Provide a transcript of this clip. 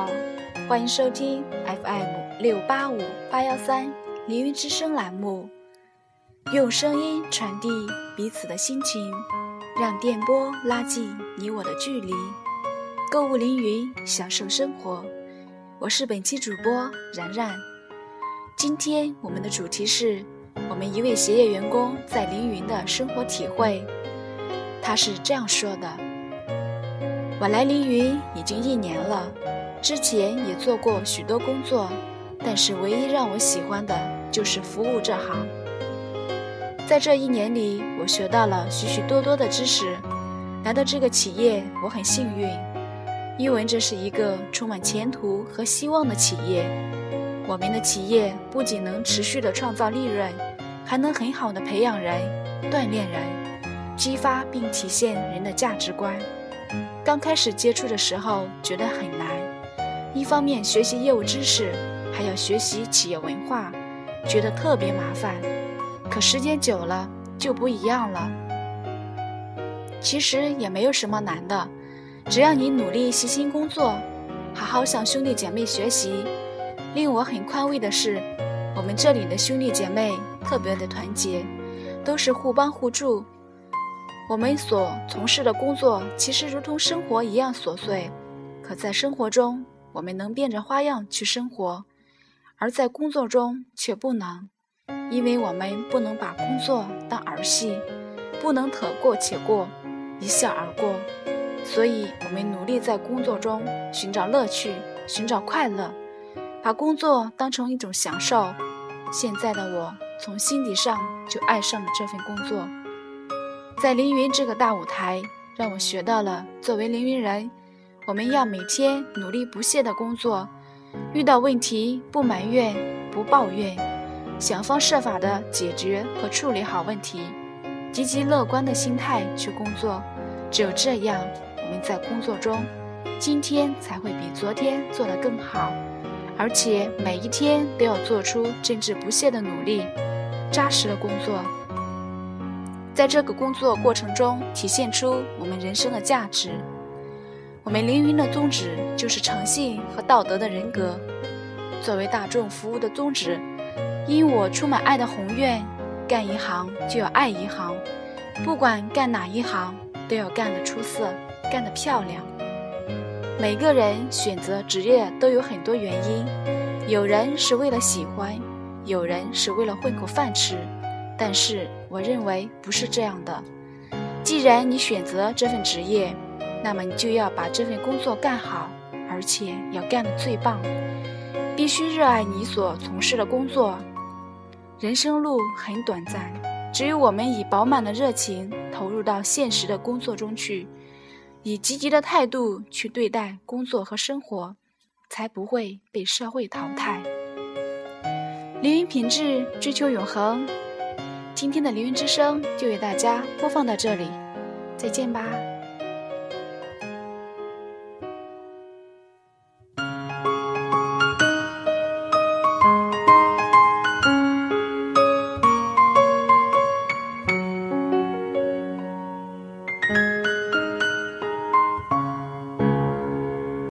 好欢迎收听 FM 六八五八幺三凌云之声栏目，用声音传递彼此的心情，让电波拉近你我的距离。购物凌云，享受生活。我是本期主播然然。今天我们的主题是我们一位协业员工在凌云的生活体会。他是这样说的：“我来凌云已经一年了。”之前也做过许多工作，但是唯一让我喜欢的就是服务这行。在这一年里，我学到了许许多多的知识。来到这个企业，我很幸运，因为这是一个充满前途和希望的企业。我们的企业不仅能持续的创造利润，还能很好的培养人、锻炼人，激发并体现人的价值观。刚开始接触的时候，觉得很难。一方面学习业务知识，还要学习企业文化，觉得特别麻烦。可时间久了就不一样了。其实也没有什么难的，只要你努力细心工作，好好向兄弟姐妹学习。令我很宽慰的是，我们这里的兄弟姐妹特别的团结，都是互帮互助。我们所从事的工作其实如同生活一样琐碎，可在生活中。我们能变着花样去生活，而在工作中却不能，因为我们不能把工作当儿戏，不能得过且过，一笑而过。所以，我们努力在工作中寻找乐趣，寻找快乐，把工作当成一种享受。现在的我，从心底上就爱上了这份工作。在凌云这个大舞台，让我学到了作为凌云人。我们要每天努力不懈的工作，遇到问题不埋怨不抱怨，想方设法的解决和处理好问题，积极乐观的心态去工作。只有这样，我们在工作中，今天才会比昨天做得更好，而且每一天都要做出真挚不懈的努力，扎实的工作，在这个工作过程中体现出我们人生的价值。我们凌云的宗旨就是诚信和道德的人格。作为大众服务的宗旨，因我充满爱的宏愿，干一行就要爱一行，不管干哪一行，都要干得出色，干得漂亮。每个人选择职业都有很多原因，有人是为了喜欢，有人是为了混口饭吃，但是我认为不是这样的。既然你选择这份职业，那么你就要把这份工作干好，而且要干得最棒。必须热爱你所从事的工作。人生路很短暂，只有我们以饱满的热情投入到现实的工作中去，以积极的态度去对待工作和生活，才不会被社会淘汰。凌云品质，追求永恒。今天的凌云之声就为大家播放到这里，再见吧。